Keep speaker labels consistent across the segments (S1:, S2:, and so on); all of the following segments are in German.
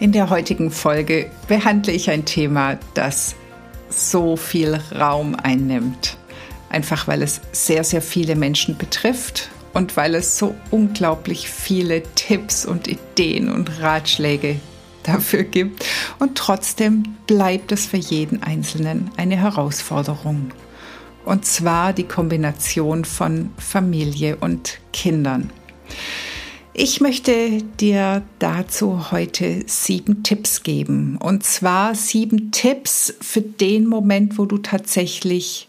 S1: In der heutigen Folge behandle ich ein Thema, das so viel Raum einnimmt. Einfach weil es sehr, sehr viele Menschen betrifft und weil es so unglaublich viele Tipps und Ideen und Ratschläge dafür gibt. Und trotzdem bleibt es für jeden Einzelnen eine Herausforderung. Und zwar die Kombination von Familie und Kindern. Ich möchte dir dazu heute sieben Tipps geben. Und zwar sieben Tipps für den Moment, wo du tatsächlich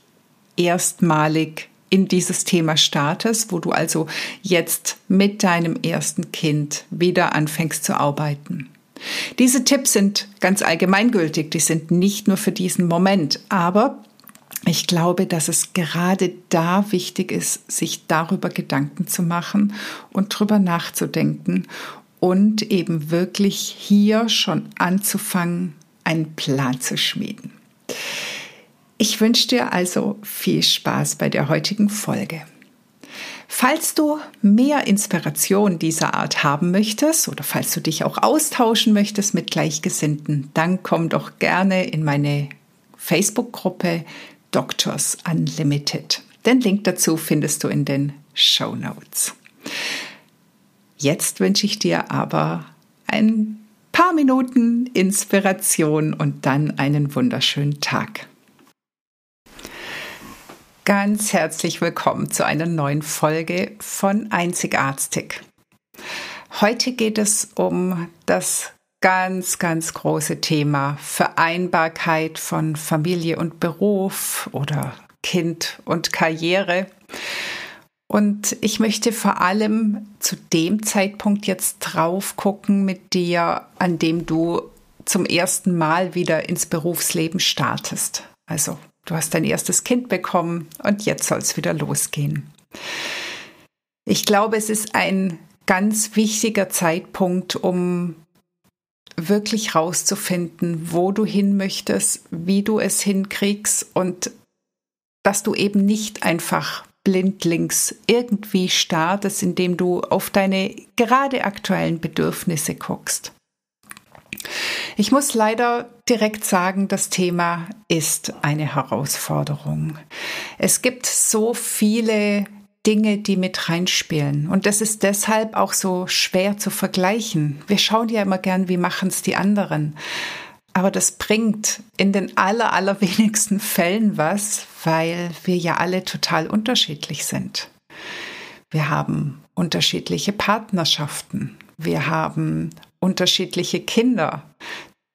S1: erstmalig in dieses Thema startest, wo du also jetzt mit deinem ersten Kind wieder anfängst zu arbeiten. Diese Tipps sind ganz allgemeingültig, die sind nicht nur für diesen Moment, aber ich glaube, dass es gerade da wichtig ist, sich darüber Gedanken zu machen und drüber nachzudenken und eben wirklich hier schon anzufangen, einen Plan zu schmieden. Ich wünsche dir also viel Spaß bei der heutigen Folge. Falls du mehr Inspiration dieser Art haben möchtest oder falls du dich auch austauschen möchtest mit Gleichgesinnten, dann komm doch gerne in meine Facebook-Gruppe Doctors Unlimited. Den Link dazu findest du in den Show Notes. Jetzt wünsche ich dir aber ein paar Minuten Inspiration und dann einen wunderschönen Tag. Ganz herzlich willkommen zu einer neuen Folge von Einzigartig. Heute geht es um das ganz, ganz große Thema Vereinbarkeit von Familie und Beruf oder Kind und Karriere. Und ich möchte vor allem zu dem Zeitpunkt jetzt drauf gucken mit dir, an dem du zum ersten Mal wieder ins Berufsleben startest. Also du hast dein erstes Kind bekommen und jetzt soll es wieder losgehen. Ich glaube, es ist ein ganz wichtiger Zeitpunkt, um wirklich rauszufinden, wo du hin möchtest, wie du es hinkriegst und dass du eben nicht einfach blindlings irgendwie startest, indem du auf deine gerade aktuellen Bedürfnisse guckst. Ich muss leider direkt sagen, das Thema ist eine Herausforderung. Es gibt so viele Dinge, die mit reinspielen. Und das ist deshalb auch so schwer zu vergleichen. Wir schauen ja immer gern, wie machen es die anderen. Aber das bringt in den aller, allerwenigsten Fällen was, weil wir ja alle total unterschiedlich sind. Wir haben unterschiedliche Partnerschaften. Wir haben unterschiedliche Kinder.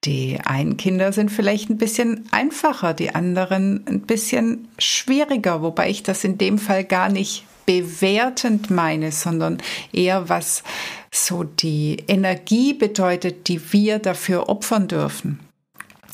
S1: Die einen Kinder sind vielleicht ein bisschen einfacher, die anderen ein bisschen schwieriger, wobei ich das in dem Fall gar nicht bewertend meine, sondern eher was so die Energie bedeutet, die wir dafür opfern dürfen.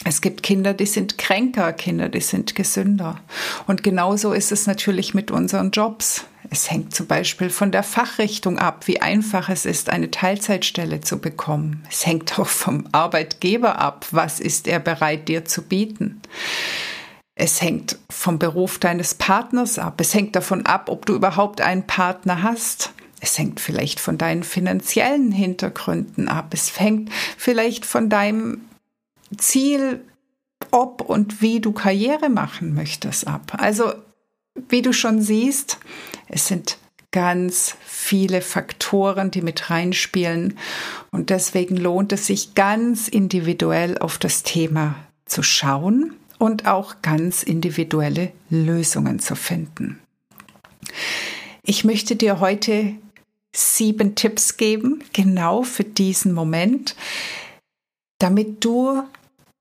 S1: Es gibt Kinder, die sind kränker, Kinder, die sind gesünder. Und genauso ist es natürlich mit unseren Jobs. Es hängt zum Beispiel von der Fachrichtung ab, wie einfach es ist, eine Teilzeitstelle zu bekommen. Es hängt auch vom Arbeitgeber ab, was ist er bereit dir zu bieten. Es hängt vom Beruf deines Partners ab. Es hängt davon ab, ob du überhaupt einen Partner hast. Es hängt vielleicht von deinen finanziellen Hintergründen ab. Es hängt vielleicht von deinem Ziel, ob und wie du Karriere machen möchtest ab. Also, wie du schon siehst, es sind ganz viele Faktoren, die mit reinspielen. Und deswegen lohnt es sich ganz individuell auf das Thema zu schauen und auch ganz individuelle Lösungen zu finden. Ich möchte dir heute sieben Tipps geben, genau für diesen Moment, damit du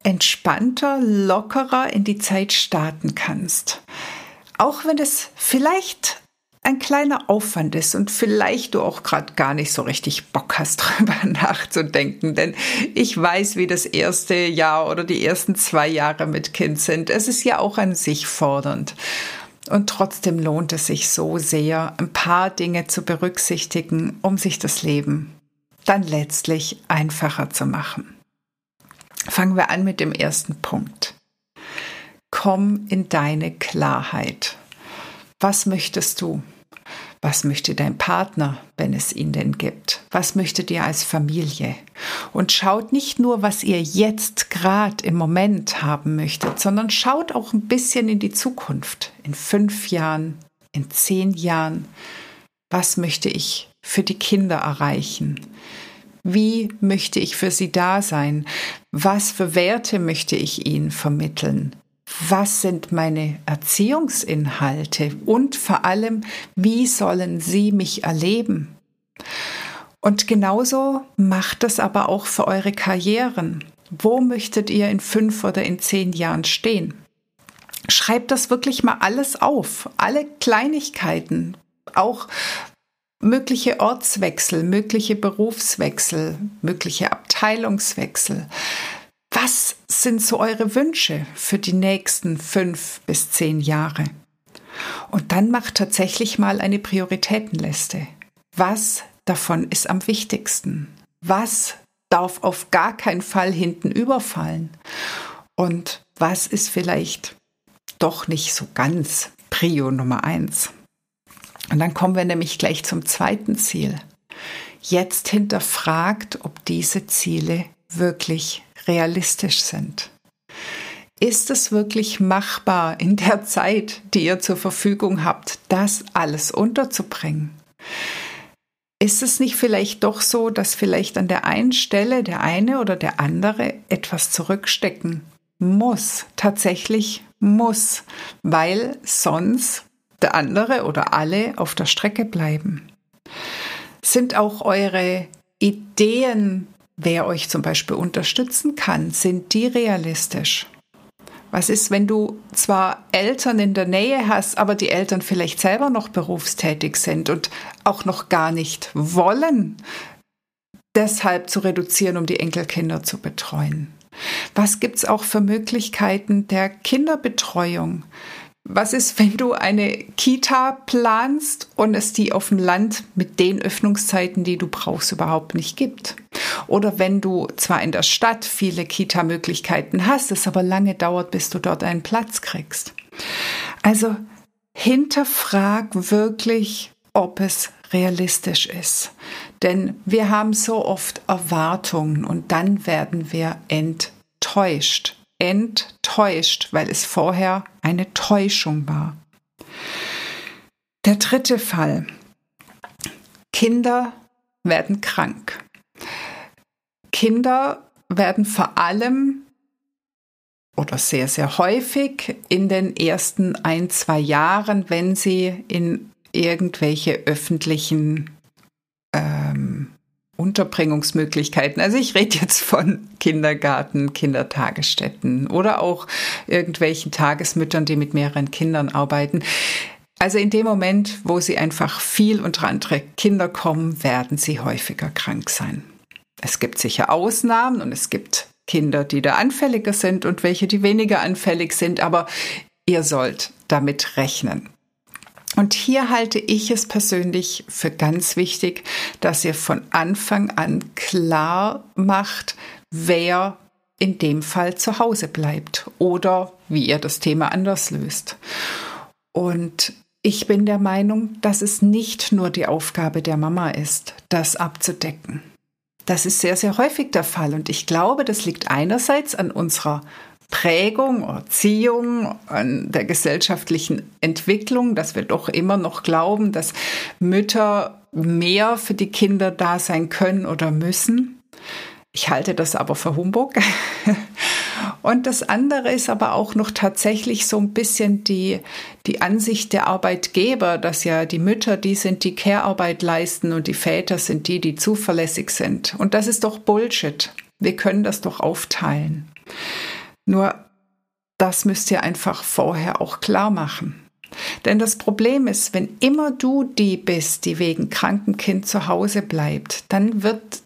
S1: entspannter, lockerer in die Zeit starten kannst. Auch wenn es vielleicht ein kleiner Aufwand ist und vielleicht du auch gerade gar nicht so richtig Bock hast, drüber nachzudenken. Denn ich weiß, wie das erste Jahr oder die ersten zwei Jahre mit Kind sind. Es ist ja auch an sich fordernd. Und trotzdem lohnt es sich so sehr, ein paar Dinge zu berücksichtigen, um sich das Leben dann letztlich einfacher zu machen. Fangen wir an mit dem ersten Punkt. Komm in deine Klarheit. Was möchtest du? Was möchte dein Partner, wenn es ihn denn gibt? Was möchtet ihr als Familie? Und schaut nicht nur, was ihr jetzt gerade im Moment haben möchtet, sondern schaut auch ein bisschen in die Zukunft. In fünf Jahren, in zehn Jahren. Was möchte ich für die Kinder erreichen? Wie möchte ich für sie da sein? Was für Werte möchte ich ihnen vermitteln? Was sind meine Erziehungsinhalte? Und vor allem, wie sollen sie mich erleben? Und genauso macht das aber auch für eure Karrieren. Wo möchtet ihr in fünf oder in zehn Jahren stehen? Schreibt das wirklich mal alles auf, alle Kleinigkeiten, auch mögliche Ortswechsel, mögliche Berufswechsel, mögliche Abteilungswechsel. Was sind so eure Wünsche für die nächsten fünf bis zehn Jahre? Und dann macht tatsächlich mal eine Prioritätenliste. Was davon ist am wichtigsten? Was darf auf gar keinen Fall hinten überfallen? Und was ist vielleicht doch nicht so ganz Prio Nummer eins? Und dann kommen wir nämlich gleich zum zweiten Ziel. Jetzt hinterfragt, ob diese Ziele wirklich realistisch sind. Ist es wirklich machbar in der Zeit, die ihr zur Verfügung habt, das alles unterzubringen? Ist es nicht vielleicht doch so, dass vielleicht an der einen Stelle der eine oder der andere etwas zurückstecken muss, tatsächlich muss, weil sonst der andere oder alle auf der Strecke bleiben? Sind auch eure Ideen, wer euch zum Beispiel unterstützen kann, sind die realistisch? Was ist, wenn du zwar Eltern in der Nähe hast, aber die Eltern vielleicht selber noch berufstätig sind und auch noch gar nicht wollen, deshalb zu reduzieren, um die Enkelkinder zu betreuen? Was gibt es auch für Möglichkeiten der Kinderbetreuung? Was ist, wenn du eine Kita planst und es die auf dem Land mit den Öffnungszeiten, die du brauchst, überhaupt nicht gibt? Oder wenn du zwar in der Stadt viele Kita-Möglichkeiten hast, es aber lange dauert, bis du dort einen Platz kriegst. Also hinterfrag wirklich, ob es realistisch ist. Denn wir haben so oft Erwartungen und dann werden wir enttäuscht enttäuscht, weil es vorher eine Täuschung war. Der dritte Fall. Kinder werden krank. Kinder werden vor allem oder sehr, sehr häufig in den ersten ein, zwei Jahren, wenn sie in irgendwelche öffentlichen ähm, Unterbringungsmöglichkeiten. Also ich rede jetzt von Kindergarten, Kindertagesstätten oder auch irgendwelchen Tagesmüttern, die mit mehreren Kindern arbeiten. Also in dem Moment, wo sie einfach viel unter andere Kinder kommen, werden sie häufiger krank sein. Es gibt sicher Ausnahmen und es gibt Kinder, die da anfälliger sind und welche, die weniger anfällig sind, aber ihr sollt damit rechnen. Und hier halte ich es persönlich für ganz wichtig, dass ihr von Anfang an klar macht, wer in dem Fall zu Hause bleibt oder wie ihr das Thema anders löst. Und ich bin der Meinung, dass es nicht nur die Aufgabe der Mama ist, das abzudecken. Das ist sehr, sehr häufig der Fall und ich glaube, das liegt einerseits an unserer Prägung, Erziehung, an der gesellschaftlichen Entwicklung, dass wir doch immer noch glauben, dass Mütter mehr für die Kinder da sein können oder müssen. Ich halte das aber für Humbug. Und das andere ist aber auch noch tatsächlich so ein bisschen die, die Ansicht der Arbeitgeber, dass ja die Mütter die sind, die Care-Arbeit leisten und die Väter sind die, die zuverlässig sind. Und das ist doch Bullshit. Wir können das doch aufteilen. Nur das müsst ihr einfach vorher auch klar machen. Denn das Problem ist, wenn immer du die bist, die wegen krankem Kind zu Hause bleibt, dann wird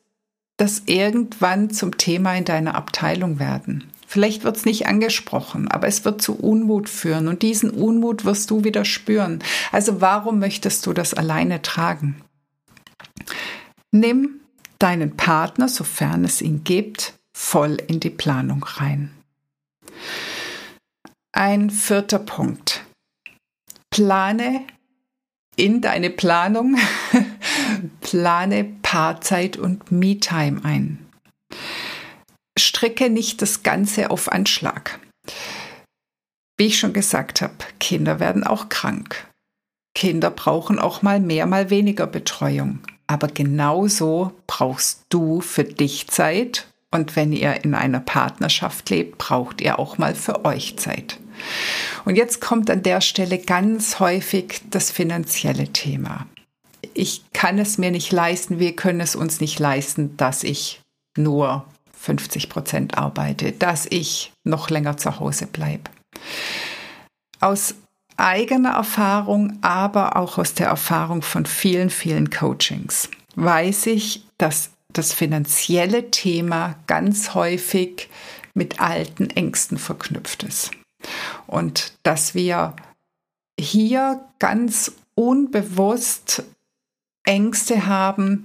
S1: das irgendwann zum Thema in deiner Abteilung werden. Vielleicht wird es nicht angesprochen, aber es wird zu Unmut führen und diesen Unmut wirst du wieder spüren. Also warum möchtest du das alleine tragen? Nimm deinen Partner, sofern es ihn gibt, voll in die Planung rein. Ein vierter Punkt. Plane in deine Planung, plane Paarzeit und Me-Time ein. Stricke nicht das Ganze auf Anschlag. Wie ich schon gesagt habe, Kinder werden auch krank. Kinder brauchen auch mal mehr, mal weniger Betreuung. Aber genauso brauchst du für dich Zeit und wenn ihr in einer Partnerschaft lebt, braucht ihr auch mal für euch Zeit. Und jetzt kommt an der Stelle ganz häufig das finanzielle Thema. Ich kann es mir nicht leisten, wir können es uns nicht leisten, dass ich nur 50 Prozent arbeite, dass ich noch länger zu Hause bleibe. Aus eigener Erfahrung, aber auch aus der Erfahrung von vielen, vielen Coachings weiß ich, dass das finanzielle Thema ganz häufig mit alten Ängsten verknüpft ist. Und dass wir hier ganz unbewusst Ängste haben,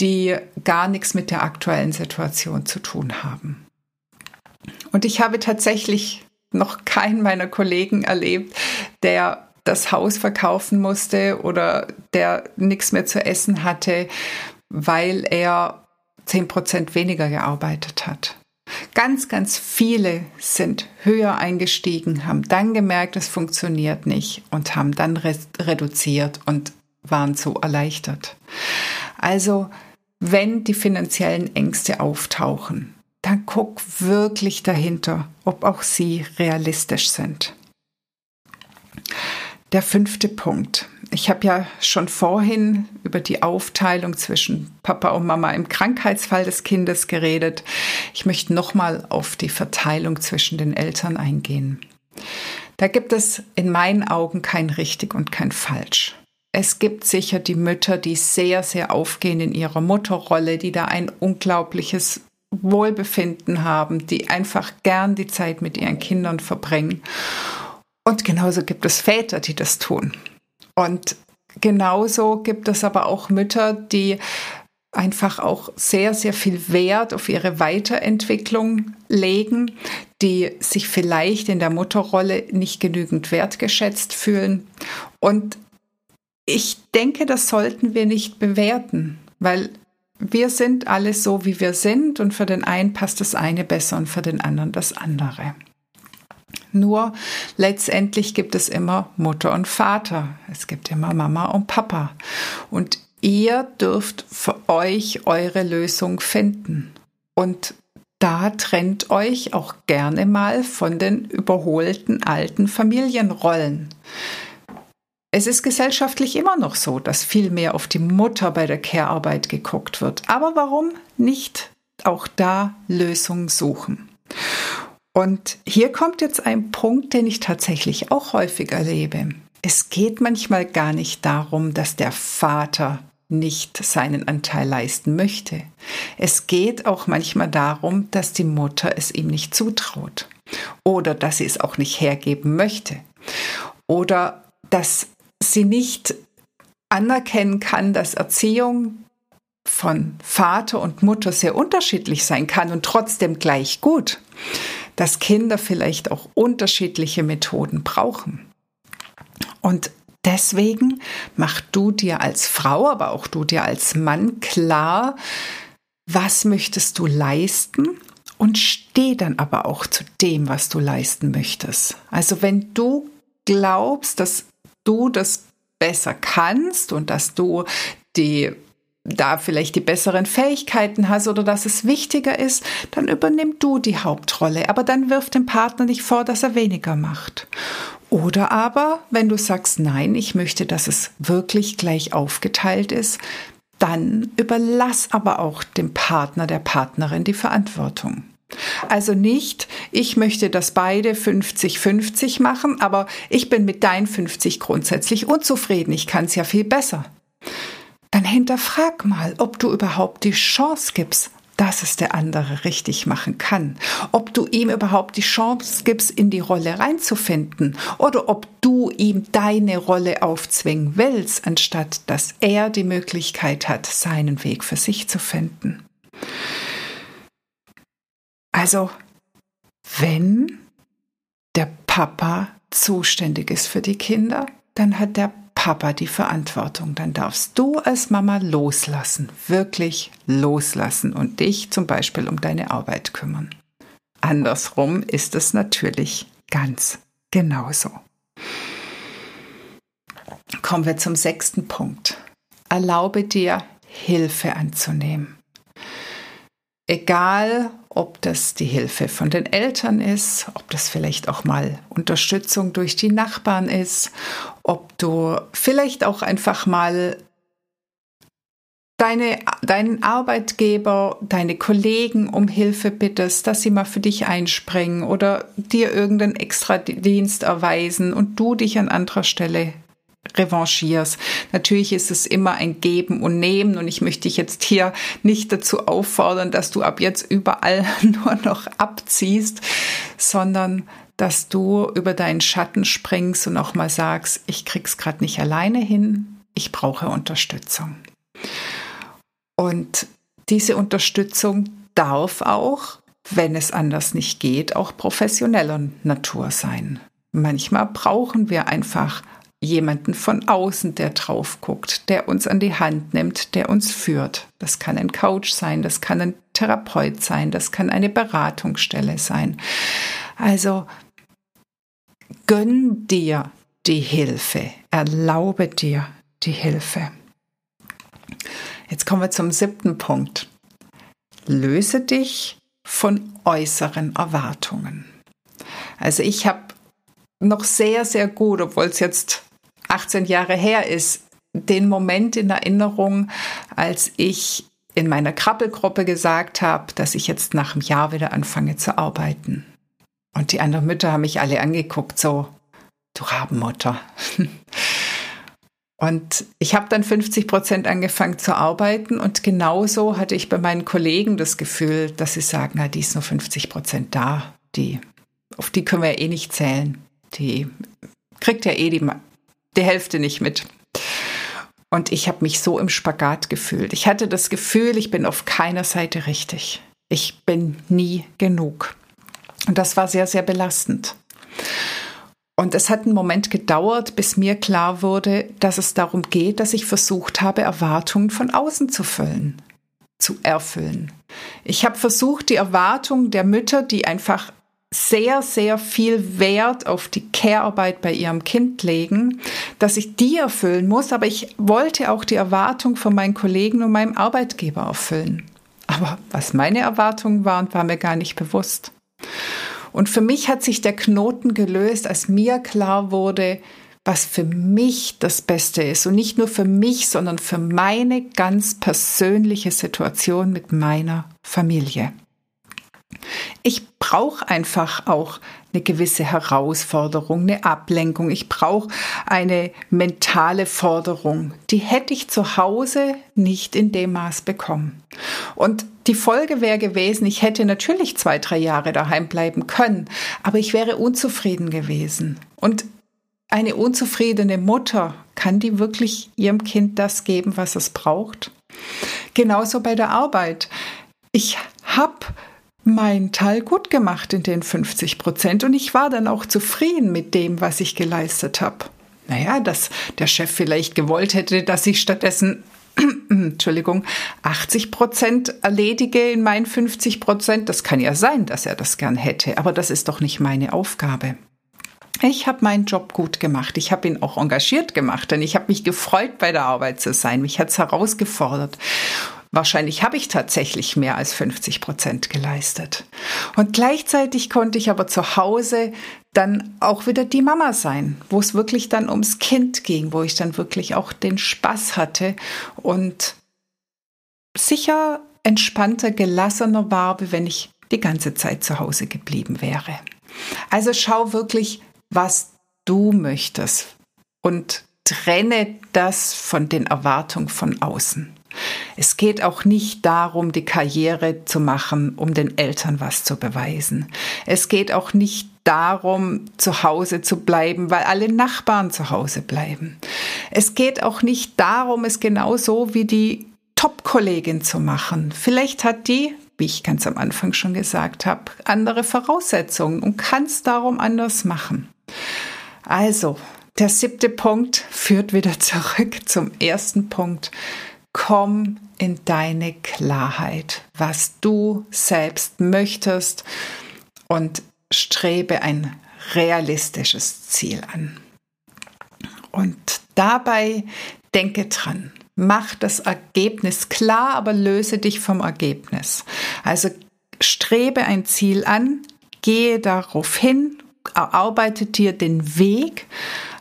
S1: die gar nichts mit der aktuellen Situation zu tun haben. Und ich habe tatsächlich noch keinen meiner Kollegen erlebt, der das Haus verkaufen musste oder der nichts mehr zu essen hatte, weil er zehn Prozent weniger gearbeitet hat. Ganz, ganz viele sind höher eingestiegen, haben dann gemerkt, es funktioniert nicht und haben dann re reduziert und waren so erleichtert. Also, wenn die finanziellen Ängste auftauchen, dann guck wirklich dahinter, ob auch sie realistisch sind. Der fünfte Punkt. Ich habe ja schon vorhin über die Aufteilung zwischen Papa und Mama im Krankheitsfall des Kindes geredet. Ich möchte nochmal auf die Verteilung zwischen den Eltern eingehen. Da gibt es in meinen Augen kein richtig und kein falsch. Es gibt sicher die Mütter, die sehr, sehr aufgehen in ihrer Mutterrolle, die da ein unglaubliches Wohlbefinden haben, die einfach gern die Zeit mit ihren Kindern verbringen. Und genauso gibt es Väter, die das tun. Und genauso gibt es aber auch Mütter, die einfach auch sehr, sehr viel Wert auf ihre Weiterentwicklung legen, die sich vielleicht in der Mutterrolle nicht genügend wertgeschätzt fühlen. Und ich denke, das sollten wir nicht bewerten, weil wir sind alle so, wie wir sind und für den einen passt das eine besser und für den anderen das andere. Nur letztendlich gibt es immer Mutter und Vater. Es gibt immer Mama und Papa. Und ihr dürft für euch eure Lösung finden. Und da trennt euch auch gerne mal von den überholten alten Familienrollen. Es ist gesellschaftlich immer noch so, dass viel mehr auf die Mutter bei der Care-Arbeit geguckt wird. Aber warum nicht auch da Lösungen suchen? Und hier kommt jetzt ein Punkt, den ich tatsächlich auch häufig erlebe. Es geht manchmal gar nicht darum, dass der Vater nicht seinen Anteil leisten möchte. Es geht auch manchmal darum, dass die Mutter es ihm nicht zutraut oder dass sie es auch nicht hergeben möchte oder dass sie nicht anerkennen kann, dass Erziehung von Vater und Mutter sehr unterschiedlich sein kann und trotzdem gleich gut dass Kinder vielleicht auch unterschiedliche Methoden brauchen. Und deswegen mach du dir als Frau, aber auch du dir als Mann klar, was möchtest du leisten und steh dann aber auch zu dem, was du leisten möchtest. Also wenn du glaubst, dass du das besser kannst und dass du die da vielleicht die besseren Fähigkeiten hast oder dass es wichtiger ist, dann übernimm du die Hauptrolle. Aber dann wirf dem Partner nicht vor, dass er weniger macht. Oder aber, wenn du sagst, nein, ich möchte, dass es wirklich gleich aufgeteilt ist, dann überlass aber auch dem Partner, der Partnerin die Verantwortung. Also nicht, ich möchte, dass beide 50-50 machen, aber ich bin mit deinen 50 grundsätzlich unzufrieden. Ich kann es ja viel besser. Dann hinterfrag mal, ob du überhaupt die Chance gibst, dass es der andere richtig machen kann. Ob du ihm überhaupt die Chance gibst, in die Rolle reinzufinden oder ob du ihm deine Rolle aufzwingen willst, anstatt dass er die Möglichkeit hat, seinen Weg für sich zu finden. Also, wenn der Papa zuständig ist für die Kinder, dann hat der Papa die Verantwortung. Dann darfst du als Mama loslassen, wirklich loslassen und dich zum Beispiel um deine Arbeit kümmern. Andersrum ist es natürlich ganz genauso. Kommen wir zum sechsten Punkt. Erlaube dir, Hilfe anzunehmen. Egal, ob das die Hilfe von den Eltern ist, ob das vielleicht auch mal Unterstützung durch die Nachbarn ist, ob du vielleicht auch einfach mal deine, deinen Arbeitgeber, deine Kollegen um Hilfe bittest, dass sie mal für dich einspringen oder dir irgendeinen extra Dienst erweisen und du dich an anderer Stelle revanchierst. Natürlich ist es immer ein Geben und Nehmen und ich möchte dich jetzt hier nicht dazu auffordern, dass du ab jetzt überall nur noch abziehst, sondern dass du über deinen Schatten springst und auch mal sagst, ich krieg's gerade nicht alleine hin, ich brauche Unterstützung. Und diese Unterstützung darf auch, wenn es anders nicht geht, auch professioneller Natur sein. Manchmal brauchen wir einfach jemanden von außen, der drauf guckt, der uns an die Hand nimmt, der uns führt. Das kann ein Coach sein, das kann ein Therapeut sein, das kann eine Beratungsstelle sein. Also gönn dir die Hilfe, erlaube dir die Hilfe. Jetzt kommen wir zum siebten Punkt. Löse dich von äußeren Erwartungen. Also ich habe noch sehr, sehr gut, obwohl es jetzt 18 Jahre her ist, den Moment in Erinnerung, als ich in meiner Krabbelgruppe gesagt habe, dass ich jetzt nach einem Jahr wieder anfange zu arbeiten. Und die anderen Mütter haben mich alle angeguckt, so, du Rabenmutter. Und ich habe dann 50 Prozent angefangen zu arbeiten und genauso hatte ich bei meinen Kollegen das Gefühl, dass sie sagen, na, die ist nur 50 Prozent da, die, auf die können wir ja eh nicht zählen. Die kriegt ja eh die die Hälfte nicht mit. Und ich habe mich so im Spagat gefühlt. Ich hatte das Gefühl, ich bin auf keiner Seite richtig. Ich bin nie genug. Und das war sehr, sehr belastend. Und es hat einen Moment gedauert, bis mir klar wurde, dass es darum geht, dass ich versucht habe, Erwartungen von außen zu füllen, zu erfüllen. Ich habe versucht, die Erwartungen der Mütter, die einfach sehr, sehr viel Wert auf die Care-Arbeit bei ihrem Kind legen, dass ich die erfüllen muss, aber ich wollte auch die Erwartung von meinen Kollegen und meinem Arbeitgeber erfüllen. Aber was meine Erwartungen waren, war mir gar nicht bewusst. Und für mich hat sich der Knoten gelöst, als mir klar wurde, was für mich das Beste ist. Und nicht nur für mich, sondern für meine ganz persönliche Situation mit meiner Familie. Ich brauche einfach auch eine gewisse Herausforderung, eine Ablenkung. Ich brauche eine mentale Forderung. Die hätte ich zu Hause nicht in dem Maß bekommen. Und die Folge wäre gewesen, ich hätte natürlich zwei, drei Jahre daheim bleiben können, aber ich wäre unzufrieden gewesen. Und eine unzufriedene Mutter, kann die wirklich ihrem Kind das geben, was es braucht? Genauso bei der Arbeit. Ich habe meinen Teil gut gemacht in den 50 Prozent und ich war dann auch zufrieden mit dem, was ich geleistet habe. Naja, dass der Chef vielleicht gewollt hätte, dass ich stattdessen Entschuldigung, 80 Prozent erledige in meinen 50 Prozent. Das kann ja sein, dass er das gern hätte, aber das ist doch nicht meine Aufgabe. Ich habe meinen Job gut gemacht. Ich habe ihn auch engagiert gemacht, denn ich habe mich gefreut, bei der Arbeit zu sein. Mich hat es herausgefordert. Wahrscheinlich habe ich tatsächlich mehr als 50 Prozent geleistet. Und gleichzeitig konnte ich aber zu Hause dann auch wieder die Mama sein, wo es wirklich dann ums Kind ging, wo ich dann wirklich auch den Spaß hatte und sicher entspannter, gelassener war, wie wenn ich die ganze Zeit zu Hause geblieben wäre. Also schau wirklich, was du möchtest und trenne das von den Erwartungen von außen. Es geht auch nicht darum, die Karriere zu machen, um den Eltern was zu beweisen. Es geht auch nicht darum, zu Hause zu bleiben, weil alle Nachbarn zu Hause bleiben. Es geht auch nicht darum, es genauso wie die Top-Kollegin zu machen. Vielleicht hat die, wie ich ganz am Anfang schon gesagt habe, andere Voraussetzungen und kann es darum anders machen. Also, der siebte Punkt führt wieder zurück zum ersten Punkt. Komm in deine Klarheit, was du selbst möchtest und strebe ein realistisches Ziel an. Und dabei denke dran, mach das Ergebnis klar, aber löse dich vom Ergebnis. Also strebe ein Ziel an, gehe darauf hin, erarbeite dir den Weg,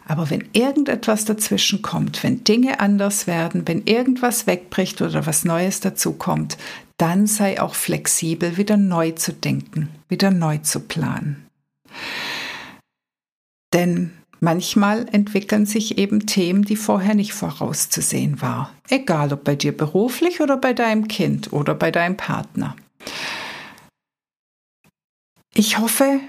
S1: aber wenn irgendetwas dazwischen kommt, wenn Dinge anders werden, wenn irgendwas wegbricht oder was Neues dazukommt, dann sei auch flexibel, wieder neu zu denken, wieder neu zu planen. Denn manchmal entwickeln sich eben Themen, die vorher nicht vorauszusehen war. Egal ob bei dir beruflich oder bei deinem Kind oder bei deinem Partner. Ich hoffe,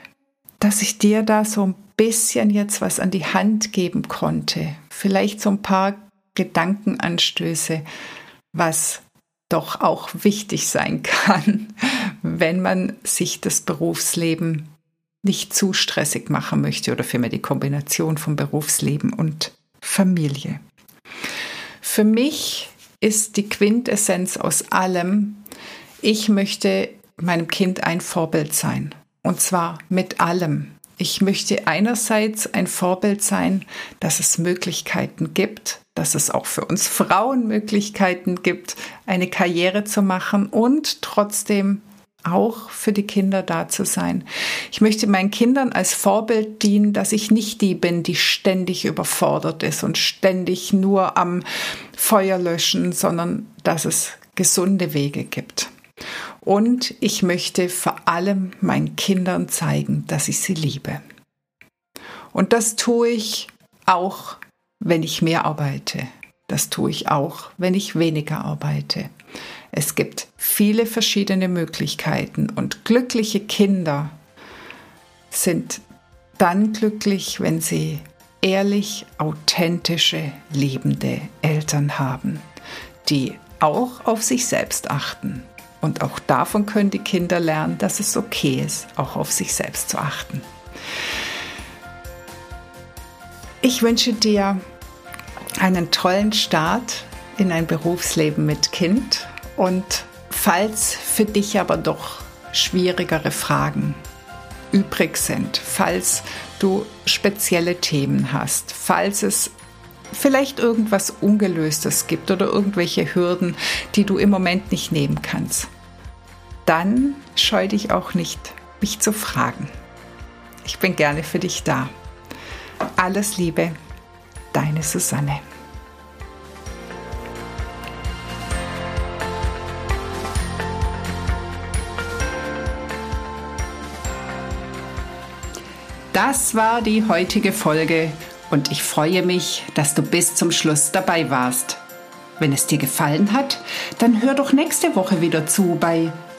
S1: dass ich dir da so ein bisschen jetzt was an die Hand geben konnte. Vielleicht so ein paar Gedankenanstöße, was doch auch wichtig sein kann, wenn man sich das Berufsleben nicht zu stressig machen möchte oder vielmehr die Kombination von Berufsleben und Familie. Für mich ist die Quintessenz aus allem, ich möchte meinem Kind ein Vorbild sein. Und zwar mit allem. Ich möchte einerseits ein Vorbild sein, dass es Möglichkeiten gibt, dass es auch für uns Frauen Möglichkeiten gibt, eine Karriere zu machen und trotzdem auch für die Kinder da zu sein. Ich möchte meinen Kindern als Vorbild dienen, dass ich nicht die bin, die ständig überfordert ist und ständig nur am Feuer löschen, sondern dass es gesunde Wege gibt. Und ich möchte vor allem meinen Kindern zeigen, dass ich sie liebe. Und das tue ich auch, wenn ich mehr arbeite. Das tue ich auch, wenn ich weniger arbeite. Es gibt viele verschiedene Möglichkeiten und glückliche Kinder sind dann glücklich, wenn sie ehrlich, authentische, liebende Eltern haben, die auch auf sich selbst achten und auch davon können die Kinder lernen, dass es okay ist, auch auf sich selbst zu achten. Ich wünsche dir einen tollen Start in ein Berufsleben mit Kind und falls für dich aber doch schwierigere Fragen übrig sind, falls du spezielle Themen hast, falls es vielleicht irgendwas Ungelöstes gibt oder irgendwelche Hürden, die du im Moment nicht nehmen kannst, dann scheu dich auch nicht, mich zu fragen. Ich bin gerne für dich da. Alles Liebe, deine Susanne. Das war die heutige Folge und ich freue mich, dass du bis zum Schluss dabei warst. Wenn es dir gefallen hat, dann hör doch nächste Woche wieder zu bei